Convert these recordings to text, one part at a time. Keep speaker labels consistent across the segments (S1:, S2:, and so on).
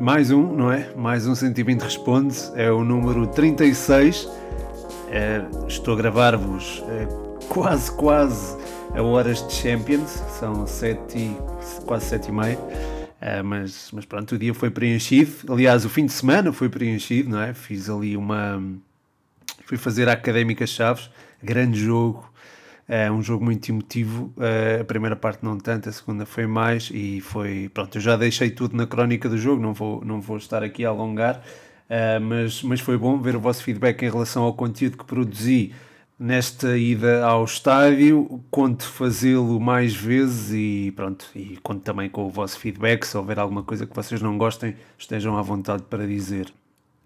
S1: Mais um, não é? Mais um Sentimento Responde, é o número 36. É, estou a gravar-vos é, quase, quase a horas de Champions, são 7 quase 7 e meia. É, mas, mas pronto, o dia foi preenchido. Aliás, o fim de semana foi preenchido, não é? Fiz ali uma. Fui fazer a Académica Chaves, grande jogo, é um jogo muito emotivo. Uh, a primeira parte não tanto, a segunda foi mais e foi. Pronto, eu já deixei tudo na crónica do jogo, não vou, não vou estar aqui a alongar, uh, mas, mas foi bom ver o vosso feedback em relação ao conteúdo que produzi nesta ida ao estádio. Conto fazê-lo mais vezes e pronto, e conto também com o vosso feedback. Se houver alguma coisa que vocês não gostem, estejam à vontade para dizer.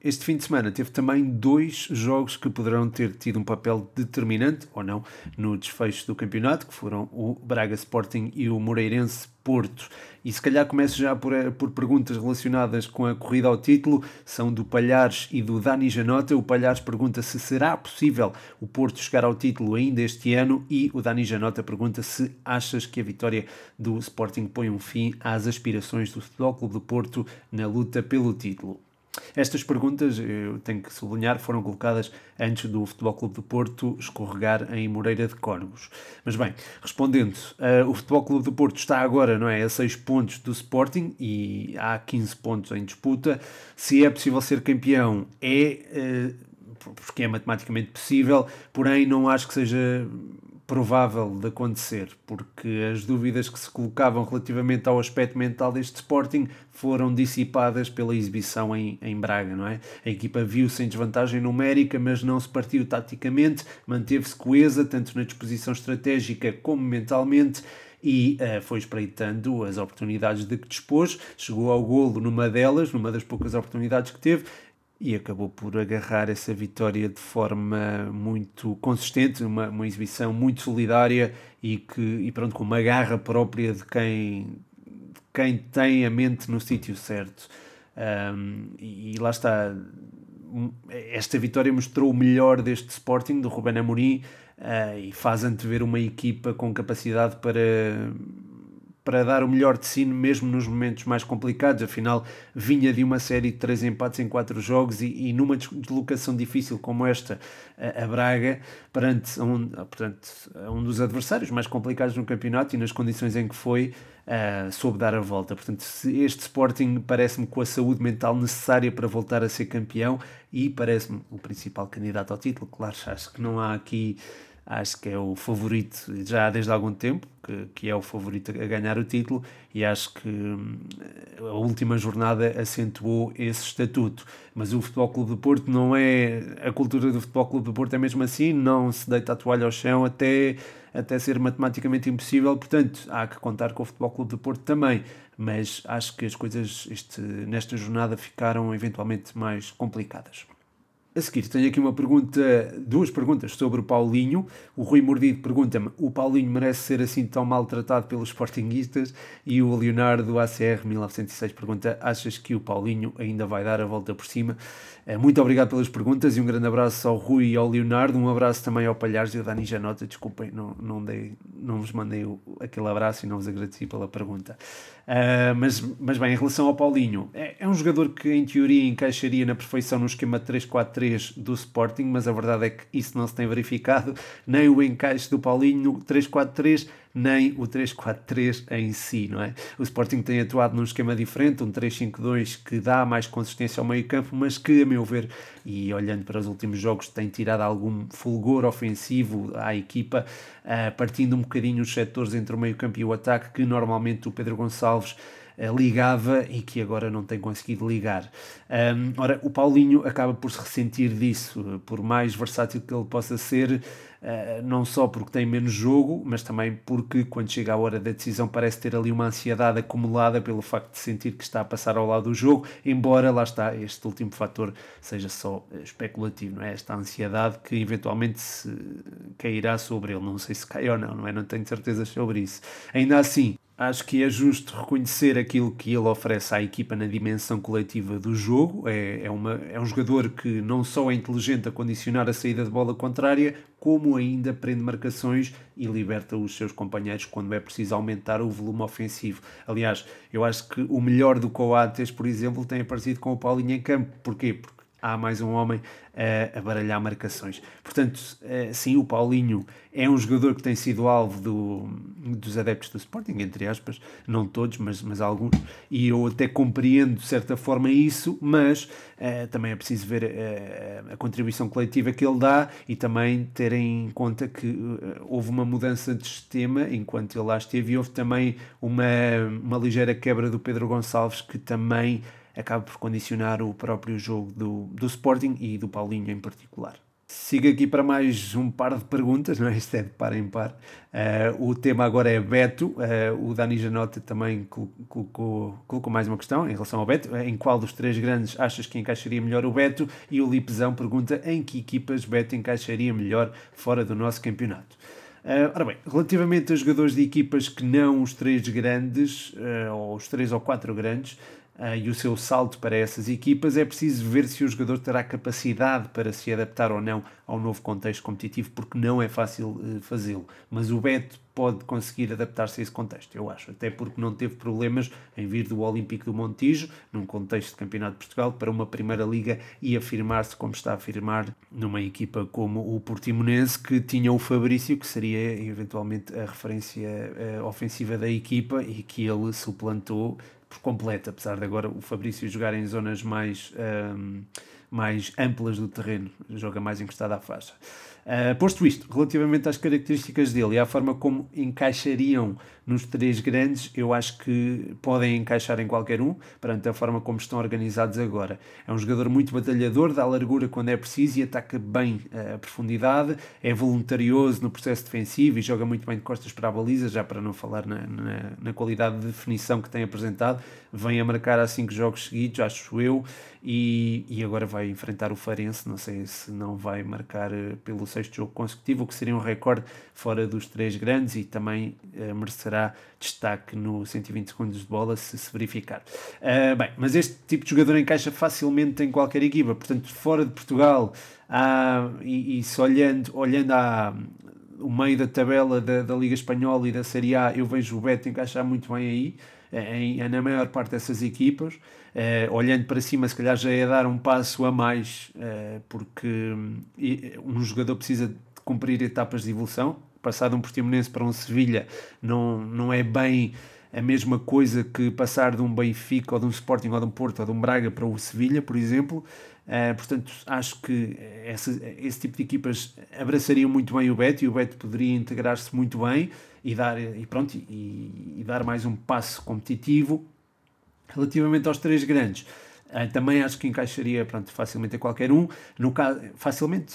S1: Este fim de semana teve também dois jogos que poderão ter tido um papel determinante, ou não, no desfecho do campeonato, que foram o Braga Sporting e o Moreirense Porto. E se calhar começo já por, eh, por perguntas relacionadas com a corrida ao título, são do Palhares e do Dani Janota. O Palhares pergunta se será possível o Porto chegar ao título ainda este ano e o Dani Janota pergunta se achas que a vitória do Sporting põe um fim às aspirações do Futebol Clube do Porto na luta pelo título. Estas perguntas, eu tenho que sublinhar, foram colocadas antes do Futebol Clube do Porto escorregar em Moreira de Córregos. Mas bem, respondendo, uh, o Futebol Clube do Porto está agora não é, a 6 pontos do Sporting e há 15 pontos em disputa. Se é possível ser campeão, é. Uh, porque é matematicamente possível, porém não acho que seja provável de acontecer, porque as dúvidas que se colocavam relativamente ao aspecto mental deste Sporting foram dissipadas pela exibição em, em Braga, não é? A equipa viu-se em desvantagem numérica, mas não se partiu taticamente, manteve-se coesa, tanto na disposição estratégica como mentalmente, e uh, foi espreitando as oportunidades de que dispôs, chegou ao golo numa delas, numa das poucas oportunidades que teve, e acabou por agarrar essa vitória de forma muito consistente, uma, uma exibição muito solidária e, que, e pronto, com uma garra própria de quem, de quem tem a mente no sítio certo. Um, e, e, lá está, esta vitória mostrou o melhor deste Sporting, do Ruben Amorim, uh, e faz antever uma equipa com capacidade para para dar o melhor de si mesmo nos momentos mais complicados. Afinal, vinha de uma série de três empates em quatro jogos e, e numa deslocação difícil como esta, a, a Braga, perante um, portanto, um dos adversários mais complicados no campeonato e nas condições em que foi, uh, soube dar a volta. Portanto, este Sporting parece-me com a saúde mental necessária para voltar a ser campeão e parece-me o principal candidato ao título. Claro, acho que não há aqui acho que é o favorito já desde algum tempo, que, que é o favorito a ganhar o título, e acho que hum, a última jornada acentuou esse estatuto. Mas o Futebol Clube do Porto não é. A cultura do Futebol Clube do Porto é mesmo assim, não se deita a toalha ao chão até, até ser matematicamente impossível, portanto há que contar com o Futebol Clube do Porto também. Mas acho que as coisas este, nesta jornada ficaram eventualmente mais complicadas. A seguir, tenho aqui uma pergunta, duas perguntas sobre o Paulinho. O Rui Mordido pergunta-me: o Paulinho merece ser assim tão maltratado pelos sportinguistas? E o Leonardo ACR 1906 pergunta: achas que o Paulinho ainda vai dar a volta por cima? Eh, muito obrigado pelas perguntas e um grande abraço ao Rui e ao Leonardo. Um abraço também ao Palhares e ao Dani Janota. Desculpem, não, não, dei, não vos mandei aquele abraço e não vos agradeci pela pergunta. Uh, mas, mas bem, em relação ao Paulinho, é, é, um jogador que em teoria encaixaria na perfeição no esquema 3-4-3 do Sporting, mas a verdade é que isso não se tem verificado, nem o encaixe do Paulinho no 3-4-3 nem o 3-4-3 em si, não é? O Sporting tem atuado num esquema diferente, um 3-5-2 que dá mais consistência ao meio campo, mas que, a meu ver, e olhando para os últimos jogos, tem tirado algum fulgor ofensivo à equipa, uh, partindo um bocadinho os setores entre o meio campo e o ataque, que normalmente o Pedro Gonçalves eh, ligava e que agora não tem conseguido ligar. Um, ora, o Paulinho acaba por se ressentir disso, por mais versátil que ele possa ser, não só porque tem menos jogo, mas também porque quando chega a hora da decisão parece ter ali uma ansiedade acumulada pelo facto de sentir que está a passar ao lado do jogo, embora lá está, este último fator seja só eh, especulativo, não é? Esta ansiedade que eventualmente se cairá sobre ele, não sei se cai ou não, não é? Não tenho certezas sobre isso. Ainda assim, Acho que é justo reconhecer aquilo que ele oferece à equipa na dimensão coletiva do jogo. É, é, uma, é um jogador que não só é inteligente a condicionar a saída de bola contrária, como ainda prende marcações e liberta os seus companheiros quando é preciso aumentar o volume ofensivo. Aliás, eu acho que o melhor do Coates, por exemplo, tem aparecido com o Paulinho em campo. Porquê? Porque há mais um homem a, a baralhar marcações. Portanto, eh, sim, o Paulinho é um jogador que tem sido alvo do, dos adeptos do Sporting, entre aspas, não todos, mas, mas alguns, e eu até compreendo de certa forma isso, mas uh, também é preciso ver uh, a contribuição coletiva que ele dá e também ter em conta que uh, houve uma mudança de sistema enquanto ele lá esteve e houve também uma, uma ligeira quebra do Pedro Gonçalves que também acaba por condicionar o próprio jogo do, do Sporting e do Paulinho em particular. Sigo aqui para mais um par de perguntas, não é? Isto é de par em par. Uh, o tema agora é Beto. Uh, o Dani Janota também colocou, colocou mais uma questão em relação ao Beto. Em qual dos três grandes achas que encaixaria melhor o Beto? E o Lipezão pergunta em que equipas Beto encaixaria melhor fora do nosso campeonato. Uh, ora bem, relativamente a jogadores de equipas que não os três grandes, uh, ou os três ou quatro grandes, uh, e o seu salto para essas equipas, é preciso ver se o jogador terá capacidade para se adaptar ou não ao novo contexto competitivo, porque não é fácil uh, fazê-lo. Mas o Beto pode conseguir adaptar-se a esse contexto, eu acho, até porque não teve problemas em vir do Olímpico do Montijo, num contexto de Campeonato de Portugal, para uma Primeira Liga e afirmar-se como está a afirmar numa equipa como o Portimonense, que tinha o Fabrício, que seria eventualmente a referência uh, ofensiva da equipa e que ele suplantou por completo, apesar de agora o Fabrício jogar em zonas mais, um, mais amplas do terreno, joga mais encostado à faixa. Uh, posto isto, relativamente às características dele e à forma como encaixariam nos três grandes, eu acho que podem encaixar em qualquer um, perante a forma como estão organizados agora. É um jogador muito batalhador, dá largura quando é preciso e ataca bem a profundidade, é voluntarioso no processo defensivo e joga muito bem de costas para a baliza, já para não falar na, na, na qualidade de definição que tem apresentado. Vem a marcar há cinco jogos seguidos, acho eu, e, e agora vai enfrentar o Farense. Não sei se não vai marcar eh, pelo sexto jogo consecutivo, o que seria um recorde fora dos três grandes e também uh, merecerá destaque no 120 segundos de bola se se verificar. Uh, bem, mas este tipo de jogador encaixa facilmente em qualquer equipa, portanto, fora de Portugal, há, e, e se olhando, olhando à, o meio da tabela da, da Liga Espanhola e da Série A, eu vejo o Beto encaixar muito bem aí, em, na maior parte dessas equipas. Uh, olhando para cima, se calhar já é dar um passo a mais, uh, porque um jogador precisa de cumprir etapas de evolução. Passar de um Portimonense para um Sevilha não, não é bem a mesma coisa que passar de um Benfica ou de um Sporting ou de um Porto ou de um Braga para o Sevilha, por exemplo. Uh, portanto, acho que essa, esse tipo de equipas abraçariam muito bem o Beto e o Beto poderia integrar-se muito bem e dar, e pronto, e, e, dar mais um passo competitivo. Relativamente aos três grandes, uh, também acho que encaixaria pronto, facilmente a qualquer um. No caso, facilmente,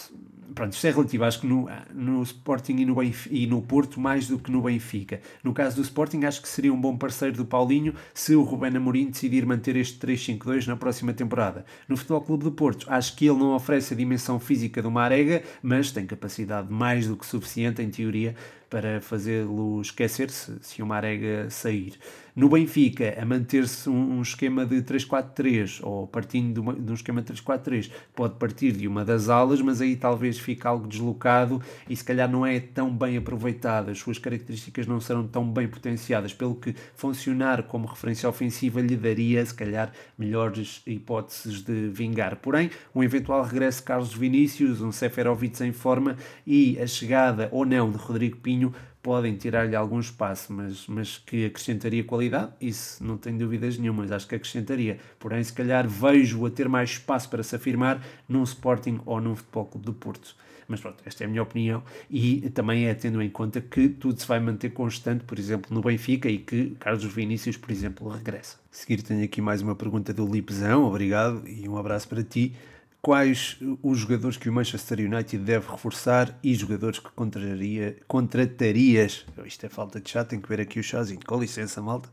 S1: pronto, isto é relativo, acho que no, no Sporting e no, Benfica, e no Porto mais do que no Benfica. No caso do Sporting, acho que seria um bom parceiro do Paulinho se o Rubén Amorim decidir manter este 3-5-2 na próxima temporada. No Futebol Clube do Porto, acho que ele não oferece a dimensão física do Marega, mas tem capacidade mais do que suficiente, em teoria, para fazê-lo esquecer-se se o Marega sair. No Benfica, a manter-se um, um, esquema de 3-4-3 ou partindo de, uma, de um esquema de 3-4-3, pode partir de uma das alas, mas aí talvez fique algo deslocado e se calhar não é tão bem aproveitado. As suas características não serão tão bem potenciadas, pelo que funcionar como referência ofensiva lhe daria, se calhar, melhores hipóteses de vingar. Porém, um eventual regresso de Carlos Vinícius, um Seferovic em forma e a chegada ou não de Rodrigo Pinho podem tirar-lhe algum espaço, mas, mas que acrescentaria qualidade, isso não tenho dúvidas nenhumas, acho que acrescentaria. Porém, se calhar vejo a ter mais espaço para se afirmar num Sporting ou num Futebol Clube do Porto. Mas pronto, esta é a minha opinião e também é tendo em conta que tudo se vai manter constante, por exemplo, no Benfica e que Carlos Vinícius, por exemplo, regressa. A seguir tenho aqui mais uma pergunta do Lipzão, obrigado e um abraço para ti quais os jogadores que o Manchester United deve reforçar e jogadores que contraria, contratarias. Isto é falta de chá, tem que ver aqui o chazinho. Com licença, malta.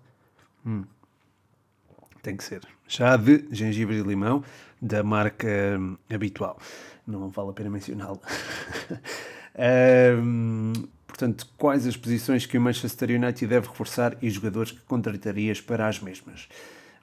S1: Hum. Tem que ser. Chá de gengibre e limão da marca hum, habitual. Não vale a pena mencioná-lo. um, portanto, quais as posições que o Manchester United deve reforçar e jogadores que contratarias para as mesmas?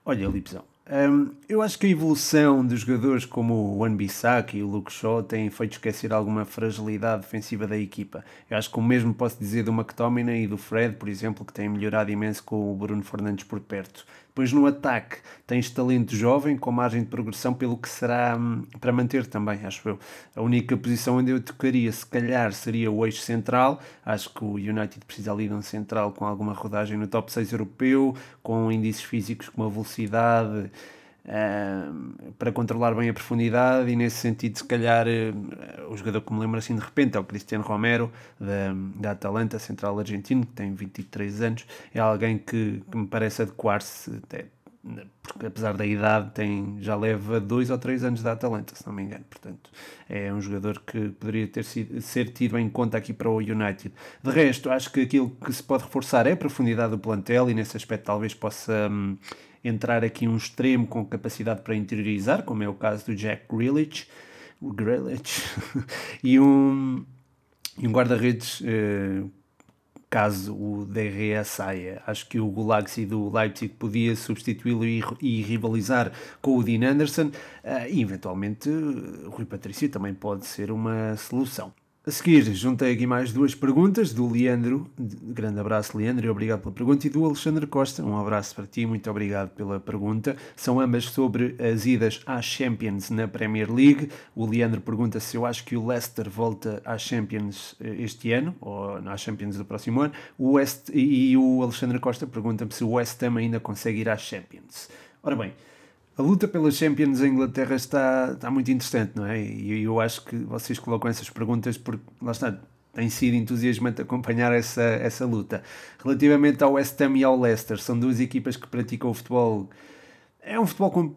S1: Olha, Lipzão, um, eu acho que a evolução de jogadores como o Wan-Bissaka e o Luke Shaw têm feito esquecer alguma fragilidade defensiva da equipa. Eu acho que o mesmo posso dizer do McTominay e do Fred, por exemplo, que têm melhorado imenso com o Bruno Fernandes por perto. Depois no ataque tens talento jovem com margem de progressão pelo que será hum, para manter também, acho eu. A única posição onde eu tocaria se calhar seria o eixo central. Acho que o United precisa ali de um central com alguma rodagem no top 6 europeu, com índices físicos com uma velocidade Para controlar bem a profundidade e nesse sentido se calhar uh, o jogador que me lembro assim de repente é o Cristiano Romero da, da Atalanta, central argentino que tem 23 anos, é alguém que, que me parece adequar-se até porque apesar da idade tem, já leva dois ou três anos da Atalanta, se não me engano, portanto é um jogador que poderia ter sido, ser tido em conta aqui para o United. De resto, acho que aquilo que se pode reforçar é a profundidade do plantel e nesse aspecto talvez possa hum, entrar aqui um extremo com capacidade para interiorizar, como é o caso do Jack Grealish, Grealish e um, e um guarda-redes uh, caso o DRE saia. Acho que o Gulaxi do Leipzig podia substituí-lo e, e, rivalizar com o Dean Anderson uh, e eventualmente o Rui Patrício também pode ser uma solução. A seguir, juntei aqui mais duas perguntas do Leandro. Grande abraço, Leandro, e obrigado pela pergunta. E do Alexandre Costa. Um abraço para ti, muito obrigado pela pergunta. São ambas sobre as idas às Champions na Premier League. O Leandro pergunta se eu acho que o Leicester volta às Champions eh, este ano, ou às Champions do próximo ano. O West, e o Alexandre Costa pergunta-me se o West Ham ainda consegue ir às Champions. Ora bem. A luta pelas Champions em Inglaterra está, está muito interessante, não é? E eu acho que vocês colocam essas perguntas porque, lá está, tem sido entusiasmante acompanhar essa, essa luta. Relativamente ao West Ham e ao Leicester, são duas equipas que praticam o futebol. É um futebol com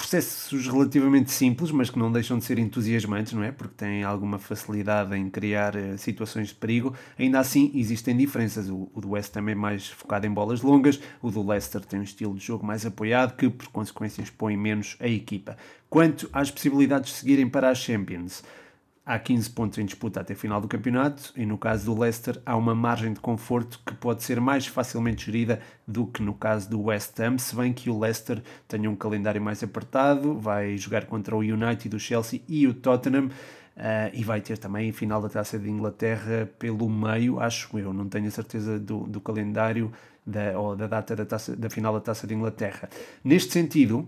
S1: processos relativamente simples, mas que não deixam de ser entusiasmantes, não é? Porque têm alguma facilidade em criar uh, situações de perigo. Ainda assim, existem diferenças. O, o do West também é mais focado em bolas longas, o do Leicester tem um estilo de jogo mais apoiado, que por consequência expõe menos a equipa. Quanto às possibilidades de seguirem para as Champions, há 15 pontos em disputa até a final do campeonato e no caso do Leicester há uma margem de conforto que pode ser mais facilmente gerida do que no caso do West Ham, se bem que o Leicester tenha um calendário mais apertado, vai jogar contra o United, o Chelsea e o Tottenham. Uh, e vai ter também a final da Taça de Inglaterra pelo meio, acho eu, não tenho a certeza do, do calendário da, ou da data da, taça, da final da Taça de Inglaterra. Neste sentido,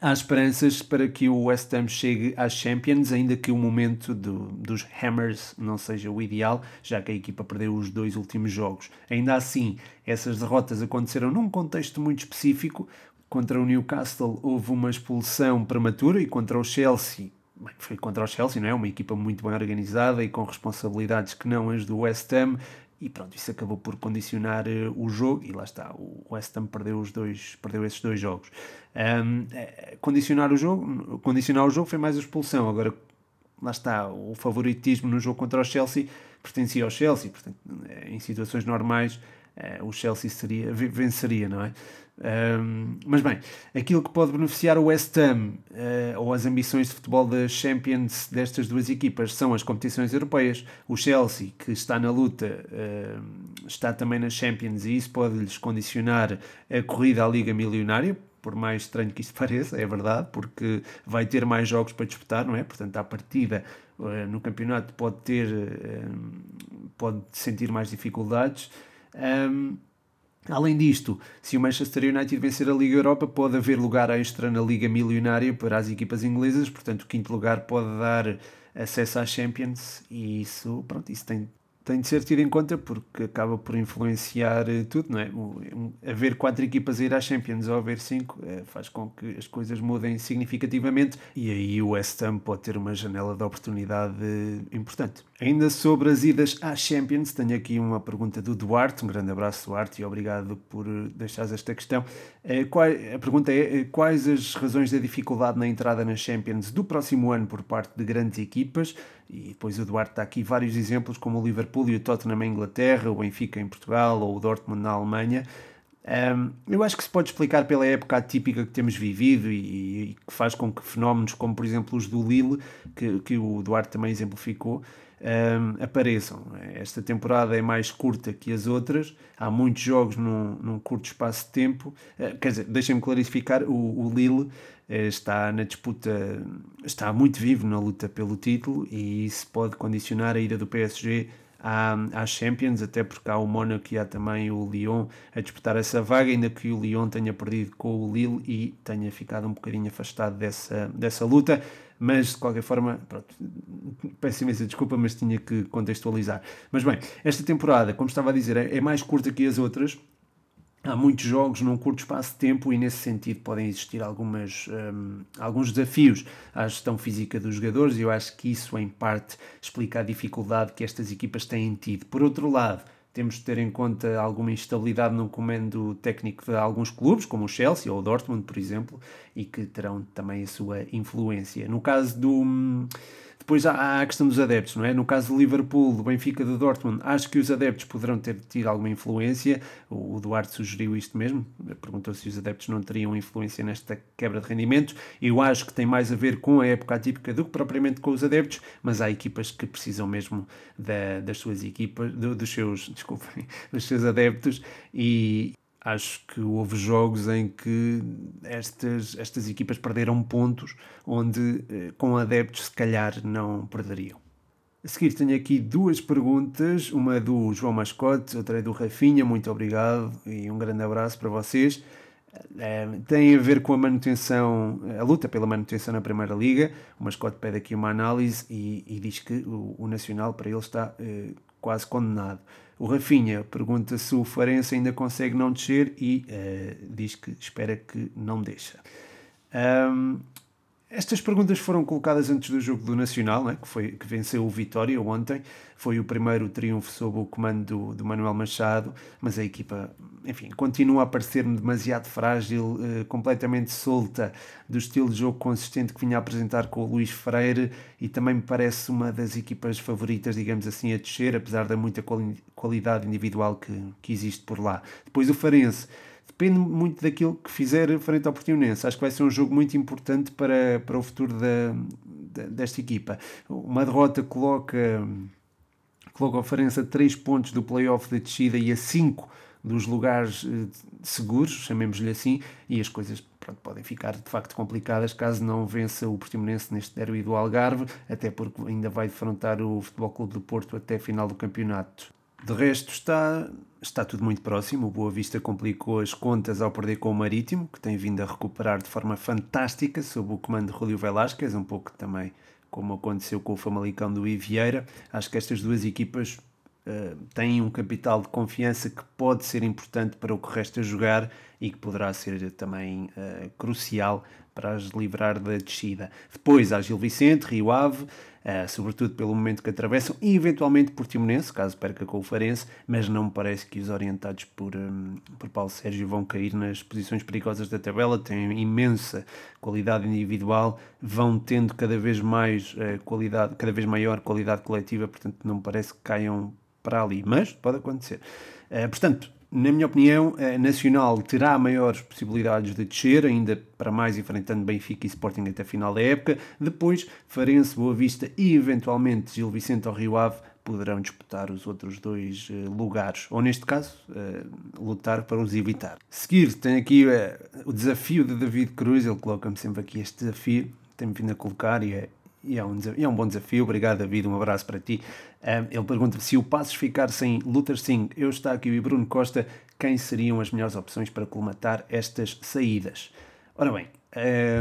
S1: há esperanças para que o West Ham chegue às Champions, ainda que o momento do, dos Hammers não seja o ideal, já que a equipa perdeu os dois últimos jogos. Ainda assim, essas derrotas aconteceram num contexto muito específico. Contra o Newcastle houve uma expulsão prematura e contra o Chelsea foi contra o Chelsea, não é? Uma equipa muito bem organizada e com responsabilidades que não as do West Ham e pronto, isso acabou por condicionar uh, o jogo e lá está, o West Ham perdeu, os dois, perdeu esses dois jogos. Um, é, condicionar, o jogo, condicionar o jogo foi mais a expulsão, agora lá está, o favoritismo no jogo contra o Chelsea pertencia ao Chelsea, portanto, em situações normais uh, o Chelsea seria, venceria, não é? Um, mas bem, aquilo que pode beneficiar o West Ham uh, ou as ambições de futebol da Champions destas duas equipas são as competições europeias. O Chelsea, que está na luta, uh, está também na Champions e isso pode-lhes condicionar a corrida à Liga Milionária. Por mais estranho que isso pareça, é verdade, porque vai ter mais jogos para disputar, não é? Portanto, à partida uh, no campeonato pode ter, pode sentir mais dificuldades. Um, Além disto, se o Manchester United vencer a Liga Europa, pode haver lugar extra na Liga Milionária para as equipas inglesas, portanto, o quinto lugar pode dar acesso às Champions e isso, pronto, isso tem, tem de ser tido em conta porque acaba por influenciar eh, tudo, não é? Haver quatro equipas a ir às Champions ou haver cinco é, faz com que as coisas mudem significativamente e aí o West Ham pode ter uma janela de oportunidade importante. Ainda sobre as idas às Champions, tenho aqui uma pergunta do Duarte. Um grande abraço, Duarte, e obrigado por deixares esta questão. Eh, a pergunta é: eh, quais as razões da dificuldade na entrada nas Champions do próximo ano por parte de grandes equipas? E depois o Duarte dá aqui vários exemplos, como o Liverpool e o Tottenham em Inglaterra, o Benfica em Portugal ou o Dortmund na Alemanha. Um, eu acho que se pode explicar pela época atípica que temos vivido e, e, que faz com que fenómenos como, por exemplo, os do Lille, que, que o Duarte também exemplificou, um, apareçam. Esta temporada é mais curta que as outras, há muitos jogos num, num curto espaço de tempo. Uh, quer dizer, deixem-me clarificar: o, o Lille está na disputa, está muito vivo na luta pelo título e isso pode condicionar a ida do PSG à, às Champions, até porque há o Mónaco e há também o Lyon a disputar essa vaga, ainda que o Lyon tenha perdido com o Lille e tenha ficado um bocadinho afastado dessa, dessa luta mas de qualquer forma, pronto, peço imensa desculpa, mas tinha que contextualizar. Mas bem, esta temporada, como estava a dizer, é, é mais curta que as outras. Há muitos jogos num curto espaço de tempo e, nesse sentido, podem existir algumas, um, alguns desafios à gestão física dos jogadores, e eu acho que isso, em parte, explica a dificuldade que estas equipas têm tido. Por outro lado, temos de ter em conta alguma instabilidade no comando técnico de alguns clubes, como o Chelsea ou o Dortmund, por exemplo, e que terão também a sua influência. No caso do depois há a questão dos adeptos, não é? No caso do Liverpool, do Benfica, do Dortmund, acho que os adeptos poderão ter tido alguma influência. O Duarte sugeriu isto mesmo, perguntou se os adeptos não teriam influência nesta quebra de rendimentos. Eu acho que tem mais a ver com a época atípica do que propriamente com os adeptos, mas há equipas que precisam mesmo da, das suas equipas, do, dos seus, desculpem, dos seus adeptos e, acho que houve jogos em que estas, estas equipas perderam pontos onde eh, com adeptos se calhar não perderiam. A seguir tenho aqui duas perguntas, uma do João Mascote, outra do Rafinha, muito obrigado e um grande abraço para vocês. É, tem a ver com a manutenção, a luta pela manutenção na Primeira Liga. O Mascote pede aqui uma análise e, e diz que o, o, Nacional para ele está eh, quase condenado. O Rafinha pergunta se o Farense ainda consegue não descer e uh, diz que espera que não deixa. Um, estas perguntas foram colocadas antes do jogo do Nacional, né, que, foi, que venceu o Vitória ontem. Foi o primeiro triunfo sob o comando do, do Manuel Machado, mas a equipa, enfim, continua a parecer-me demasiado frágil, eh, completamente solta do estilo de jogo consistente que vinha a apresentar com o Luís Freire e também me parece uma das equipas favoritas, digamos assim, a descer, apesar da muita qualidade individual que, que existe por lá. Depois o Farense depende muito daquilo que fizer frente ao Portimonense. Acho que vai ser um jogo muito importante para, para o futuro da, da desta equipa. Uma derrota coloca, coloca o Farense a 3 pontos do play-off de descida e a 5 dos lugares eh, seguros, chamemos-lhe assim, e as coisas pronto, podem ficar de facto complicadas caso não vença o Portimonense neste derby do Algarve, até porque ainda vai defrontar o Futebol Clube do Porto até a final do campeonato. De resto, está, está tudo muito próximo. O Boa Vista complicou as contas ao perder com o Marítimo, que tem vindo a recuperar de forma fantástica sob o comando de Julio Velasquez, um pouco também como aconteceu com o Famalicão do Ivieira. Acho que estas duas equipas uh, têm um capital de confiança que pode ser importante para o que resta jogar e que poderá ser também uh, crucial para as livrar da descida. Depois há Gil Vicente, Rio Ave, uh, sobretudo pelo momento que atravessam, e eventualmente Portimonense, caso perca com o Farense, mas não me parece que os orientados por, um, por Paulo Sérgio vão cair nas posições perigosas da tabela, têm imensa qualidade individual, vão tendo cada vez mais uh, qualidade, cada vez maior qualidade coletiva, portanto não me parece que caiam para ali, mas pode acontecer. Uh, portanto, na minha opinião, a Nacional terá maiores possibilidades de descer, ainda para mais enfrentando Benfica e Sporting até a final da época. Depois, Farense, Boa Vista e eventualmente Gil Vicente ou Rio Ave poderão disputar os outros dois uh, lugares, ou neste caso, uh, lutar para os evitar. Seguir, tem aqui uh, o desafio de David Cruz, ele coloca-me sempre aqui este desafio, tem-me vindo a colocar e é e é um, é um bom desafio. Obrigado, David. Um abraço para ti. Um, ele pergunta se o Passos ficar sem Luther Singh, aqui e Bruno Costa, quem seriam as melhores opções para colmatar estas saídas? Ora bem,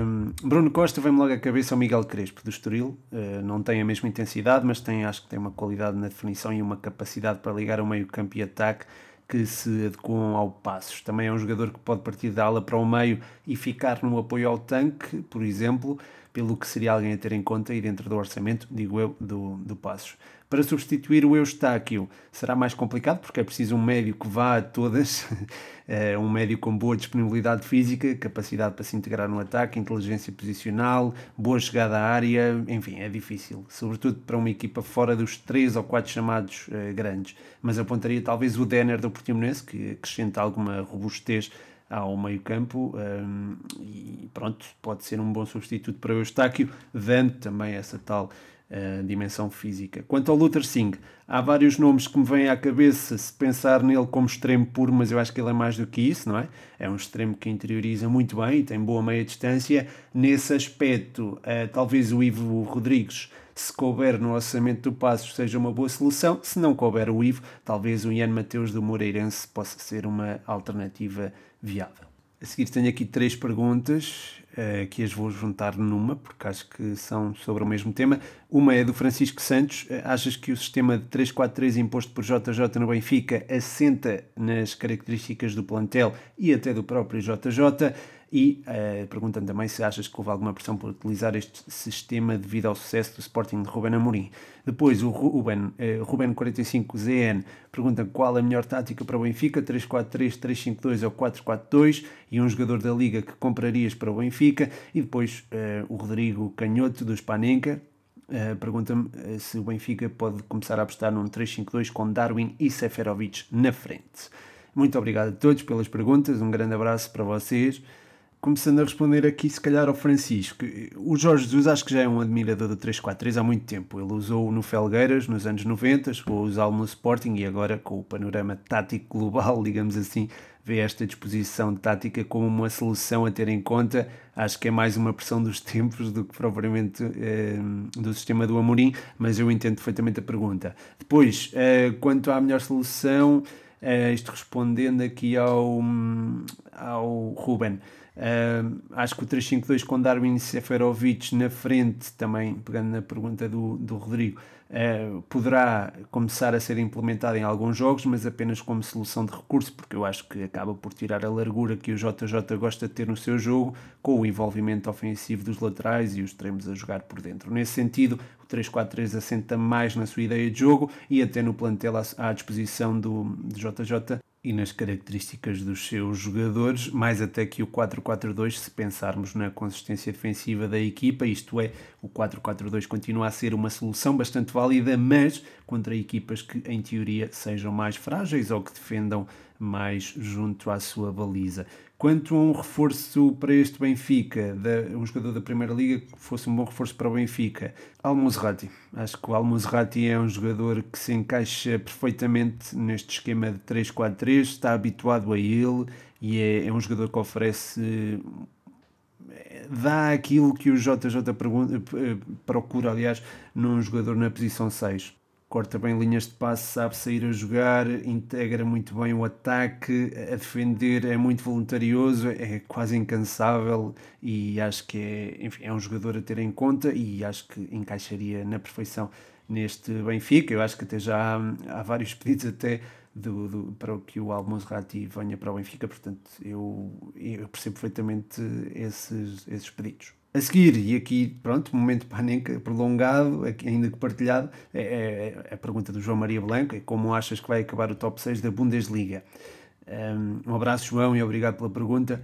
S1: um, Bruno Costa vem-me logo à cabeça o Miguel Crespo do Estoril. Uh, não tem a mesma intensidade, mas tem, acho que tem uma qualidade na definição e uma capacidade para ligar o meio campo e ataque que se adequam ao Passos. Também é um jogador que pode partir da ala para o meio e ficar no apoio ao tanque, por exemplo pelo que seria alguém a ter em conta e dentro do orçamento, digo eu, do, do Passos. Para substituir o Eustáquio será mais complicado porque é preciso um médio que vá a todas, eh, um médio com boa disponibilidade física, capacidade para se integrar no ataque, inteligência posicional, boa chegada à área, enfim, é difícil, sobretudo para uma equipa fora dos três ou quatro chamados uh, grandes. Mas apontaria talvez o Denner do Portimonense, que acrescenta alguma robustez ao meio-campo um, e pronto, pode ser um bom substituto para o Eustáquio, dando também essa tal a dimensão física. Quanto ao Luther Singh, há vários nomes que me vêm à cabeça se pensar nele como extremo puro, mas eu acho que ele é mais do que isso, não é? É um extremo que interioriza muito bem e tem boa meia distância. Nesse aspecto, uh, talvez o Ivo Rodrigues se couber no orçamento do Passos, seja uma boa solução. Se não couber o Ivo, talvez o Ian Mateus do Moreirense possa ser uma alternativa viável. A seguir tenho aqui três perguntas uh, que as vou juntar numa, porque acho que são sobre o mesmo tema. Uma é do Francisco Santos. Uh, achas que o sistema de 3-4-3 imposto por JJ no Benfica assenta nas características do plantel e até do próprio JJ? E uh, perguntando também se achas que houve alguma pressão por utilizar este sistema devido ao sucesso do Sporting de Ruben Amorim. Depois o Ruben, uh, Ruben45ZN pergunta qual a melhor tática para o Benfica, 3-4-3, 3-5-2 ou 4-4-2 e um jogador da Liga que comprarias para o Benfica. E depois uh, o Rodrigo Canhoto do Spanenka, Uh, Pergunta-me uh, se o Benfica pode começar a apostar num 3-5-2 com Darwin e Seferovic na frente. Muito obrigado a todos pelas perguntas, um grande abraço para vocês começando a responder aqui, se calhar, ao Francisco. O Jorge Jesus acho que já é um admirador do 3-4-3 há muito tempo. Ele usou no Felgueiras nos anos 90, chegou a usá-lo no Sporting e agora, com o panorama tático global, digamos assim, vê esta disposição tática como uma solução a ter em conta. Acho que é mais uma pressão dos tempos do que propriamente eh, do sistema do Amorim, mas eu entendo perfeitamente a pergunta. Depois, eh, quanto à melhor solução, eh, isto respondendo aqui ao, ao Ruben. Uh, acho que o 352 com Darwin Seferovic na frente, também pegando na pergunta do, do Rodrigo, uh, poderá começar a ser implementado em alguns jogos, mas apenas como solução de recurso, porque eu acho que acaba por tirar a largura que o JJ gosta de ter no seu jogo, com o envolvimento ofensivo dos laterais e os extremos a jogar por dentro. Nesse sentido, o 3-4-3 assenta mais na sua ideia de jogo e até no plantel à disposição do, do JJ e nas características dos seus jogadores, mais até que o 4-4-2, se pensarmos na consistência defensiva da equipa, isto é, o 4-4-2 continua a ser uma solução bastante válida, mas contra equipas que, em teoria, sejam mais frágeis ou que defendam mais junto à sua baliza. Quanto a um reforço para este Benfica, de, um jogador da Primeira Liga que fosse um bom reforço para o Benfica, Al-Musrati. Acho que o Al-Musrati é um jogador que se encaixa perfeitamente neste esquema de 3-4-3, está habituado a ele e é, é um jogador que oferece dá aquilo que o JJ procura, aliás, num jogador na posição 6 corta bem linhas de passe, sabe sair a jogar, integra muito bem o ataque, a defender é muito voluntarioso, é quase incansável e acho que é, enfim, é um jogador a ter em conta e acho que encaixaria na perfeição neste Benfica. Eu acho que até já há, há vários pedidos até do, do, para que o Al-Musrati venha para o Benfica, portanto eu, eu percebo perfeitamente esses, esses pedidos. A seguir, e aqui, pronto, momento panenca prolongado, ainda que partilhado, é, é, é, a pergunta do João Maria Blanco, é como achas que vai acabar o top 6 da Bundesliga? Um abraço, João, e obrigado pela pergunta.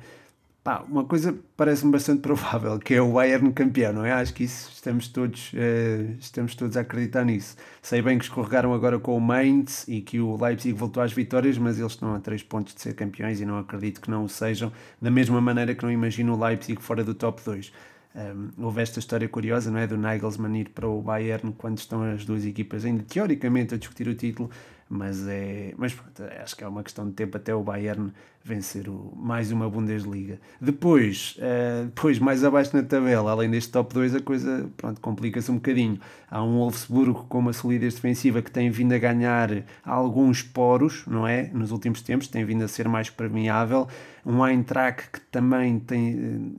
S1: Pá, uma coisa parece-me bastante provável, que é o Bayern campeão, não é? Acho que isso estamos todos, uh, estamos todos a acreditar nisso. Sei bem que escorregaram agora com o Mainz e que o Leipzig voltou às vitórias, mas eles estão a 3 pontos de ser campeões e não acredito que não o sejam, da mesma maneira que não imagino o Leipzig fora do top 2. Um, houve esta história curiosa, não é? Do Nagelsmann ir para o Bayern quando estão as duas equipas ainda teoricamente a discutir o título, mas é. Mas pronto, acho que é uma questão de tempo até o Bayern vencer o, mais uma Bundesliga. Depois, uh, depois, mais abaixo na tabela, além deste top 2, a coisa pronto, complica-se um bocadinho. Há um Wolfsburgo com uma solidez defensiva que tem vindo a ganhar alguns poros, não é? Nos últimos tempos, tem vindo a ser mais permeável. Um Eintracht que também tem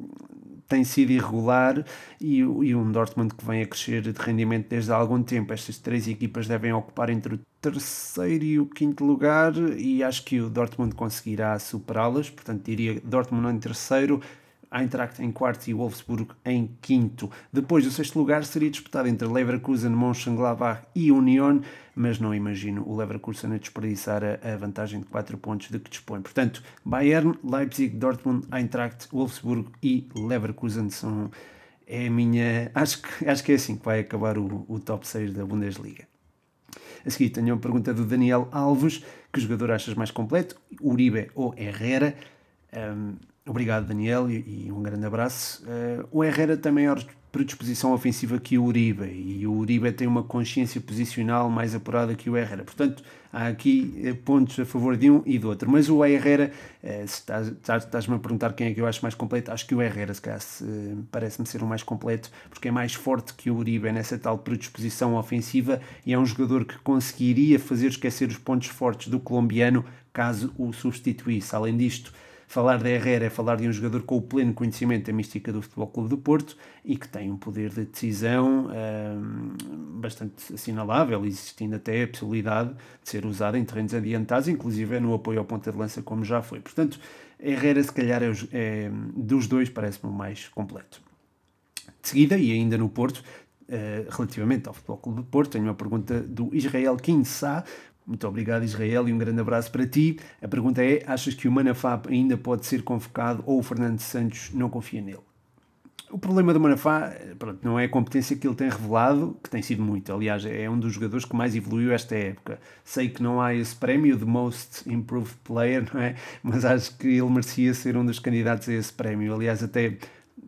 S1: tem sido irregular e, e um Dortmund que vem a crescer de rendimento desde há algum tempo. Estas três equipas devem ocupar entre o terceiro e o quinto lugar e acho que o Dortmund conseguirá superá-las, portanto diria Dortmund em terceiro, Eintracht em quarto e Wolfsburg em quinto. Depois, o sexto lugar seria disputado entre Leverkusen, Mönchengladbach e Union, mas não imagino o Leverkusen a desperdiçar a, vantagem de 4 pontos de que dispõe. Portanto, Bayern, Leipzig, Dortmund, Eintracht, Wolfsburg e Leverkusen são é a minha. Acho que, acho que é assim que vai acabar o, o top 6 da Bundesliga. A seguir tenho uma pergunta do Daniel Alves: que jogador achas mais completo, Uribe ou Herrera? Um, Obrigado, Daniel, e, um grande abraço. Uh, o Herrera tem maiores predisposição ofensiva que o Uribe e o Uribe tem uma consciência posicional mais apurada que o Herrera. Portanto, há aqui eh, pontos a favor de um e do outro. Mas o Herrera, eh, se estás-me a perguntar quem é que eu acho mais completo, acho que o Herrera, se calhar, parece-me ser o mais completo, porque é mais forte que o Uribe nessa tal predisposição ofensiva e é um jogador que conseguiria fazer esquecer os pontos fortes do colombiano caso o substituísse. Além disto, Falar de Herrera é falar de um jogador com o pleno conhecimento da mística do Futebol Clube do Porto e que tem um poder de decisão um, bastante assinalável, existindo até a possibilidade de ser usado em terrenos adiantados, inclusive no apoio ao ponta de lança, como já foi. Portanto, Herrera, se calhar, é, é dos dois, parece-me o mais completo. De seguida, e ainda no Porto, Uh, relativamente ao Futebol Clube do Porto, tenho uma pergunta do Israel Kinsá, muito obrigado, Israel, e um grande abraço para ti. A pergunta é: achas que o Manafá ainda pode ser convocado ou o Fernando Santos não confia nele? O problema do Manafá pronto, não é a competência que ele tem revelado, que tem sido muito. Aliás, é um dos jogadores que mais evoluiu esta época. Sei que não há esse prémio de Most Improved Player, não é? Mas acho que ele merecia ser um dos candidatos a esse prémio. Aliás, até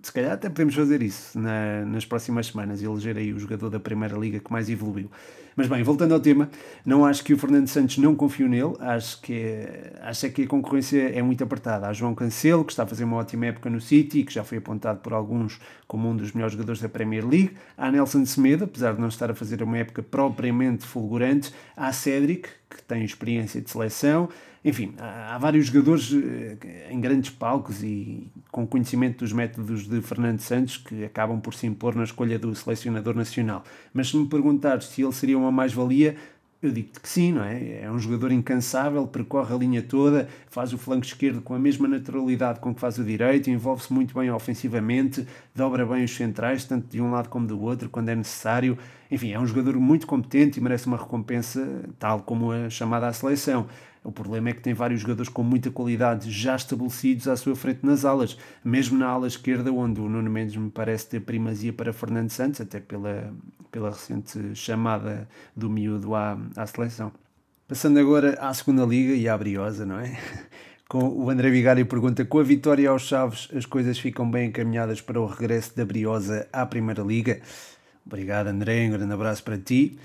S1: se calhar até podemos fazer isso na, nas próximas semanas e eleger aí o jogador da Primeira Liga que mais evoluiu. Mas bem, voltando ao tema, não acho que o Fernando Santos não confio nele, acho que, acho é que a concorrência é muito apertada. Há João Cancelo, que está a fazer uma ótima época no City, que já foi apontado por alguns como um dos melhores jogadores da Premier League. Há Nelson Semedo, apesar de não estar a fazer uma época propriamente fulgurante. Há Cédric, que tem experiência de seleção. Enfim, há, há vários jogadores eh, em grandes palcos e com conhecimento dos métodos de Fernando Santos que acabam por se impor na escolha do selecionador nacional. Mas se me perguntares se ele seria uma mais-valia, eu digo-te que sim, não é? É um jogador incansável, percorre a linha toda, faz o flanco esquerdo com a mesma naturalidade com que faz o direito, envolve-se muito bem ofensivamente, dobra bem os centrais, tanto de um lado como do outro, quando é necessário. Enfim, é um jogador muito competente e merece uma recompensa tal como a chamada à seleção. O problema é que tem vários jogadores com muita qualidade já estabelecidos à sua frente nas alas, mesmo na ala esquerda, onde o Nuno Mendes me parece ter primazia para Fernando Santos, até pela, pela recente chamada do miúdo à, à seleção. Passando agora à segunda liga e à Briosa, não é? Com o André Vigário pergunta: com a vitória aos Chaves, as coisas ficam bem encaminhadas para o regresso da Briosa à Primeira Liga? Obrigado, André. Um grande abraço para ti.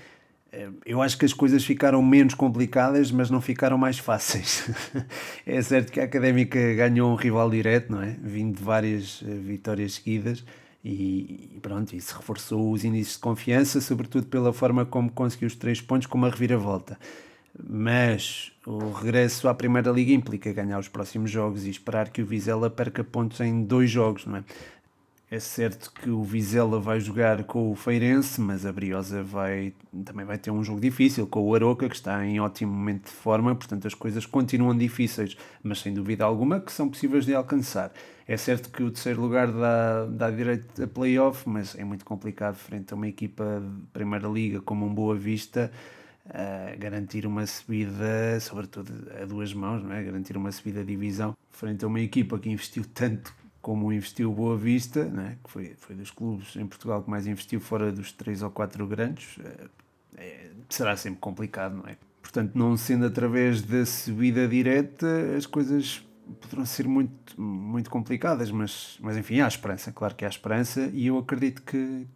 S1: Eh, eu acho que as coisas ficaram menos complicadas, mas não ficaram mais fáceis. é certo que a Académica ganhou um rival direto, não é? Vindo de várias eh, vitórias seguidas e pronto, isso reforçou os índices de confiança, sobretudo pela forma como conseguiu os três pontos com uma reviravolta. Mas o regresso à Primeira Liga implica ganhar os próximos jogos e esperar que o Vizela perca pontos em dois jogos, não é? É certo que o Vizela vai jogar com o Feirense, mas a Briosa vai, também vai ter um jogo difícil com o Aroca, que está em ótimo momento de forma, portanto as coisas continuam difíceis, mas sem dúvida alguma que são possíveis de alcançar. É certo que o terceiro lugar dá, dá direito a playoff, mas é muito complicado frente a uma equipa de Primeira Liga como um Boa Vista. Garantir uma subida, sobretudo a duas mãos, não é? garantir uma subida de divisão frente a uma equipa que investiu tanto como investiu Boa Vista, né, que foi, foi dos clubes em Portugal que mais investiu fora dos três ou quatro grandes, é, é, será sempre complicado, não é? Portanto, não sendo através da subida direta, as coisas poderão ser muito, muito complicadas, mas, mas enfim, há esperança, claro que há esperança e eu acredito que,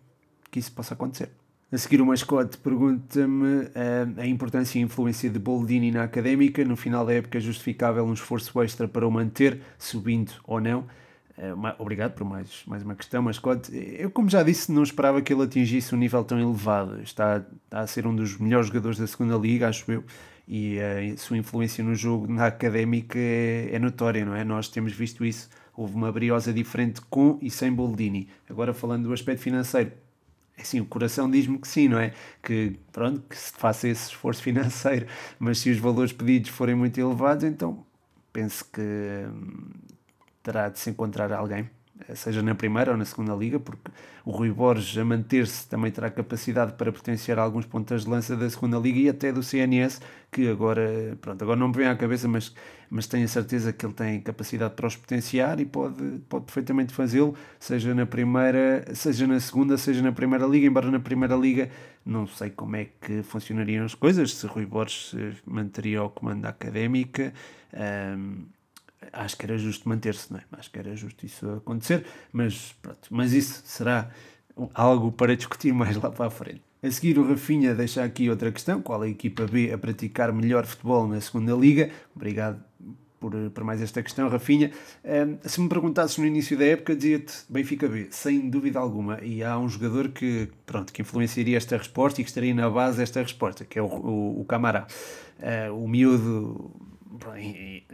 S1: que isso possa acontecer. A seguir, o mascote pergunta-me uh, a importância e a influência de Boldini na académica. No final da época, é justificável um esforço extra para o manter, subindo ou não. Eh, obrigado por mais, mais uma questão, mas eu como já disse, não esperava que ele atingisse um nível tão elevado. Está, está a ser um dos melhores jogadores da segunda liga, acho eu, e a sua influência no jogo na académica é, é notória, não é? Nós temos visto isso. Houve uma briosa diferente com e sem Boldini. Agora falando do aspecto financeiro, é assim, o coração diz-me que sim, não é? Que pronto, que se faça esse esforço financeiro, mas se os valores pedidos forem muito elevados, então penso que hum, terá de se encontrar alguém, eh, seja na primeira ou na segunda liga, porque o Rui Borges a manter-se também terá capacidade para potenciar alguns pontas de lança da segunda liga e até do CNS, que agora, pronto, agora não me vem à cabeça, mas, mas tenho a certeza que ele tem capacidade para os potenciar e pode, pode perfeitamente fazê-lo, seja na primeira, seja na segunda, seja na primeira liga, embora na primeira liga não sei como é que funcionariam as coisas, se Rui Borges manteria o comando da académica. Um, acho que era justo manter-se, não é? Acho que era justo isso acontecer, mas pronto, mas isso será algo para discutir mais lá para a frente. A seguir, o Rafinha deixa aqui outra questão: qual a equipa B a praticar melhor futebol na segunda Liga? Obrigado por, por mais esta questão, Rafinha. Um, se me perguntasses no início da época, dizia-te Benfica B, sem dúvida alguma. E há um jogador que, pronto, que influenciaria esta resposta e que estaria na base desta resposta, que é o, o, o Camará. Uh, o miúdo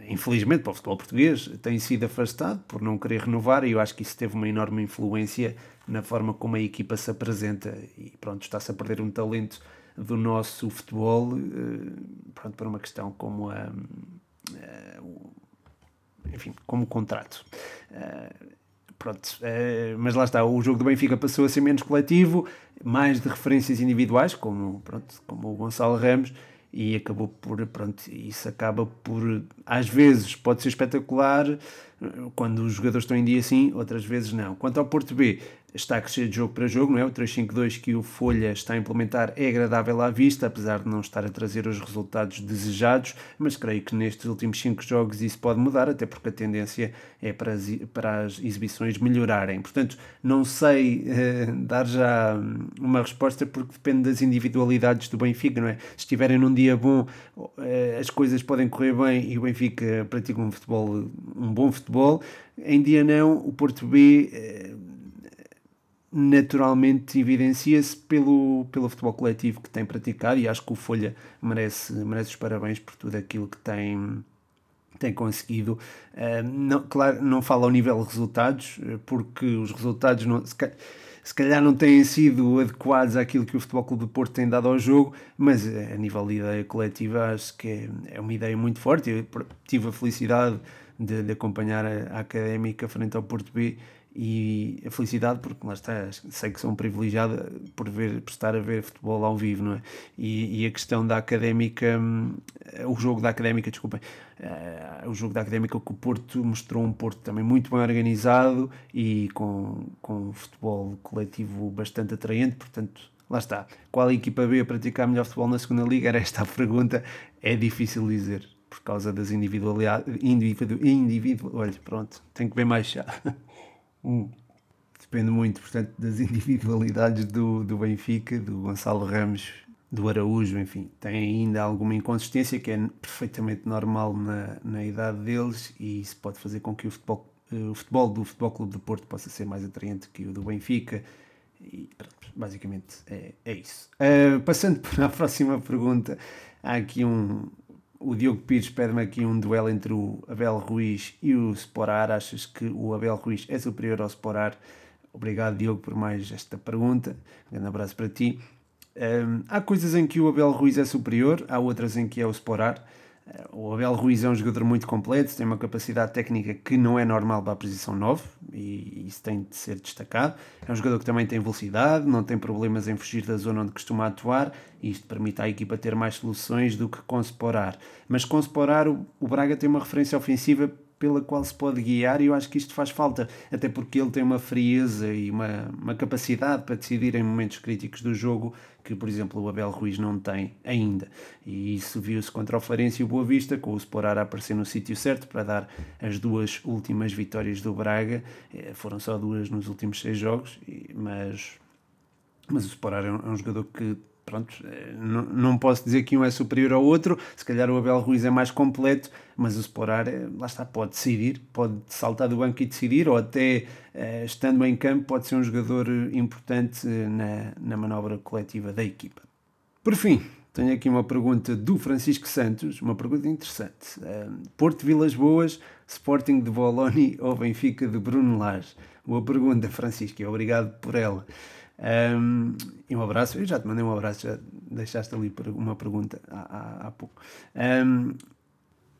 S1: infelizmente para o futebol português, tem sido afastado por não querer renovar e eu acho que isso teve uma enorme influência na forma como a equipa se apresenta e pronto, está-se a perder um talento do nosso futebol eh, pronto, por uma questão como a, a enfim, como contrato. Eh, pronto, eh, mas lá está, o jogo do Benfica passou a ser menos coletivo, mais de referências individuais, como, pronto, como o Gonçalo Ramos, e acabou por, pronto, isso acaba por, às vezes pode ser espetacular quando os jogadores estão em dia sim, outras vezes não. Quanto ao Porto B, está a crescer de jogo para jogo, não é? O 352 que o Folha está a implementar é agradável à vista, apesar de não estar a trazer os resultados desejados, mas creio que nestes últimos 5 jogos isso pode mudar, até porque a tendência é para as, para as exibições melhorarem. Portanto, não sei eh, dar já uma resposta porque depende das individualidades do Benfica, não é? Se estiverem num dia bom, eh, as coisas podem correr bem e o Benfica pratica um futebol, um bom futebol. Em dia não, o Porto B eh, naturalmente evidencia-se pelo, pelo futebol coletivo que tem praticado e acho que o Folha merece, merece os parabéns por tudo aquilo que tem, tem conseguido. Uh, não, claro, não fala ao nível de resultados, eh, porque os resultados não, se, calhar não têm sido adequados àquilo que o Futebol Clube do Porto tem dado ao jogo, mas eh, a nível de ideia coletiva acho que é, é uma ideia muito forte. Eu tive a felicidade de, de acompanhar a, a Académica frente ao Porto B e a felicidade, porque lá está, sei que sou um privilegiado por, ver, por estar a ver futebol ao vivo, não é? E, e a questão da académica, hum, o jogo da académica, desculpem, uh, o jogo da académica que o Porto mostrou um Porto também muito bem organizado e com, com um futebol coletivo bastante atraente, portanto. Lá está. Qual a equipa B a praticar melhor futebol na segunda liga? Era esta a pergunta. É difícil dizer por causa das individualidades. Individu, individu, olha, pronto, tenho que ver mais chá. Hum. Depende muito, portanto, das individualidades do, do Benfica, do Gonçalo Ramos, do Araújo, enfim. Tem ainda alguma inconsistência que é perfeitamente normal na, na idade deles e isso pode fazer com que o futebol, o futebol do Futebol Clube de Porto possa ser mais atraente que o do Benfica. E pronto, basicamente é, é isso. Uh, passando para a próxima pergunta, há aqui um, o Diogo Pires pede-me aqui um duelo entre o Abel Ruiz e o Sporar. Achas que o Abel Ruiz é superior ao Sporar? Obrigado, Diogo, por mais esta pergunta. Um grande abraço para ti. Um, há coisas em que o Abel Ruiz é superior, há outras em que é o Sporar. O Abel Ruiz é um jogador muito completo, tem uma capacidade técnica que não é normal para a posição 9 e isso tem de ser destacado. É um jogador que também tem velocidade, não tem problemas em fugir da zona onde costuma atuar e isto permite à equipa ter mais soluções do que com Sporar. Mas com Sporar o, o Braga tem uma referência ofensiva pela qual se pode guiar, e eu acho que isto faz falta, até porque ele tem uma frieza e uma, uma capacidade para decidir em momentos críticos do jogo que, por exemplo, o Abel Ruiz não tem ainda. E isso viu-se contra o Farense e o Boa Vista, com o Sporar a aparecer no sítio certo para dar as duas últimas vitórias do Braga. Eh, foram só duas nos últimos seis jogos, mas, mas o Sporar é um, é um jogador que pronto, eh, não, não posso dizer que um é superior ao outro, se calhar o Abel Ruiz é mais completo, mas o Sporar, eh, lá está, pode decidir, pode saltar do banco e decidir, ou até eh, estando em campo, pode ser um jogador importante na, na manobra coletiva da equipa. Por fim, tenho aqui uma pergunta do Francisco Santos, uma pergunta interessante. Porto Vilas Boas, Sporting de Boloni ou Benfica de Bruno Lage? Boa pergunta, Francisco, e obrigado por ela. Um, e um abraço, eu já te mandei um abraço, já deixaste ali uma pergunta há, há, há pouco. Um,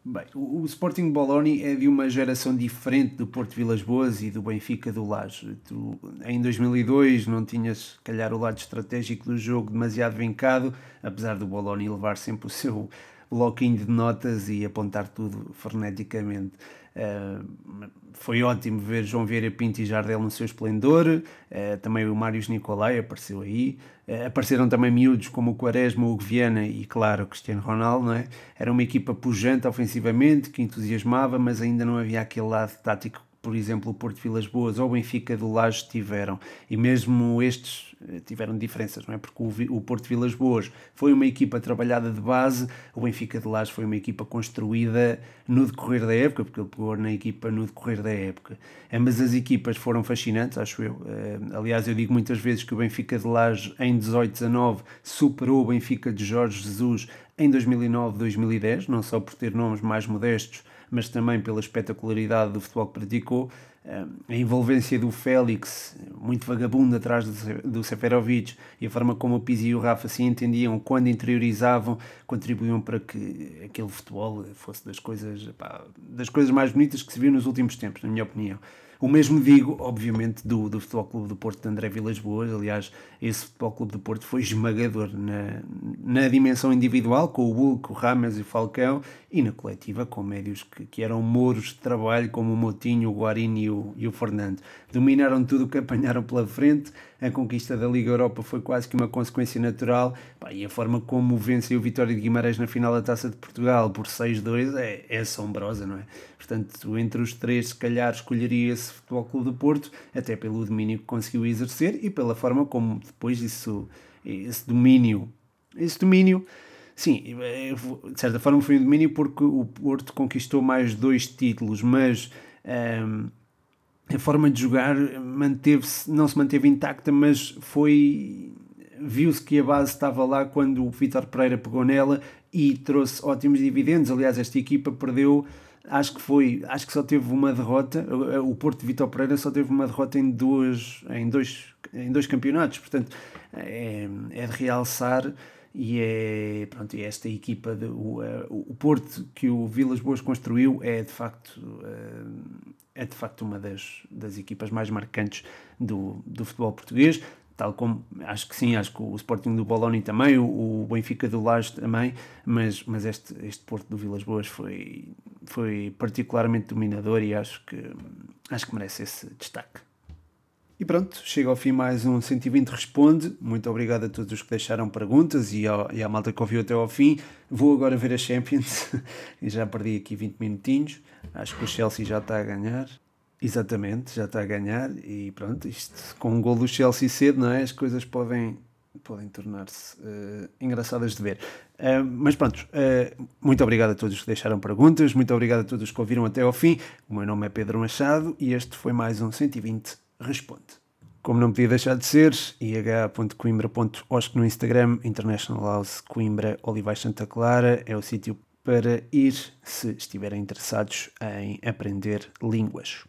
S1: bem, o, o, Sporting Bologna é de uma geração diferente do Porto Vilas Boas e do Benfica do Laje. Tu, em 2002 não tinhas, calhar, o lado estratégico do jogo demasiado vincado, apesar do Bologna levar sempre o seu bloquinho de notas e apontar tudo freneticamente. Uh, foi ótimo ver João Vieira Pinto e Jardel no seu esplendor, uh, também o Mários Nicolai apareceu aí, uh, apareceram também miúdos como o Quaresma, o Viana e, claro, o Cristiano Ronaldo, não é? Era uma equipa pujante ofensivamente, que entusiasmava, mas ainda não havia aquele lado tático por exemplo, o Porto Vilas Boas ou o Benfica do Laje tiveram. E mesmo estes eh, tiveram diferenças, não é? Porque o, Porto Vilas Boas foi uma equipa trabalhada de base, o Benfica de Laje foi uma equipa construída no decorrer da época, porque ele pegou na equipa no decorrer da época. Ambas as equipas foram fascinantes, acho eu. Eh, aliás, eu digo muitas vezes que o Benfica de Laje em 18-19 superou o Benfica de Jorge Jesus em 2009-2010, não só por ter nomes mais modestos, mas também pela espetacularidade do futebol que praticou. A envolvência do Félix, muito vagabundo atrás do Seferovic, e a forma como o Pizzi e o Rafa se entendiam quando interiorizavam, contribuíam para que aquele futebol fosse das coisas, pá, das coisas mais bonitas que se viu nos últimos tempos, na minha opinião. O mesmo digo, obviamente, do, do Futebol Clube do Porto de André Vilas Boas. Aliás, esse Futebol Clube do Porto foi esmagador na, na dimensão individual, com o Hulk, o Rames e o Falcão, e na coletiva, com médios que, que eram mouros de trabalho, como o Motinho, o Guarini e o, e o Fernando. Dominaram tudo o que apanharam pela frente, a conquista da Liga Europa foi quase que uma consequência natural, pá, e a forma como venceu o Vitória de Guimarães na final da Taça de Portugal por 6-2 é, é assombrosa, não é? Portanto, entre os três, se calhar escolheria esse Futebol Clube do Porto, até pelo domínio que conseguiu exercer e pela forma como depois isso, esse domínio, esse domínio Sim, é, de certa forma foi um domínio porque o Porto conquistou mais dois títulos, mas um, a forma de jogar manteve-se, não se manteve intacta, mas foi. Viu-se que a base estava lá quando o Vitor Pereira pegou nela e trouxe ótimos dividendos. Aliás, esta equipa perdeu, acho que foi, acho que só teve uma derrota. O Porto de Vitor Pereira só teve uma derrota em, duas, em, dois, em dois campeonatos, portanto, é, é de realçar e é pronto, e esta equipa, de, o, uh, o Porto que o Vilas Boas construiu é de facto, uh, é de facto uma das, das equipas mais marcantes do, do futebol português, tal como acho que sim, acho que o Sporting do Boloni também, o, o Benfica do Laje também, mas, mas este, este Porto do Vilas Boas foi, foi particularmente dominador e acho que, acho que merece esse destaque. E pronto, chega ao fim mais um 120 Responde. Muito obrigado a todos os que deixaram perguntas e, ao, e à malta que ouviu até ao fim. Vou agora ver a Champions e já perdi aqui 20 minutinhos. Acho que o Chelsea já está a ganhar. Exatamente, já está a ganhar e pronto, isto com um gol do Chelsea cedo, não é? As coisas podem, podem tornar-se uh, engraçadas de ver. Uh, mas pronto, uh, muito obrigado a todos os que deixaram perguntas, muito obrigado a todos os que ouviram até ao fim. O meu nome é Pedro Machado e este foi mais um 120 responde. Como não podia deixar de ser, ih.coimbra.osc no Instagram, International House Coimbra Olivais Santa Clara é o sítio para ir se estiverem interessados em aprender línguas.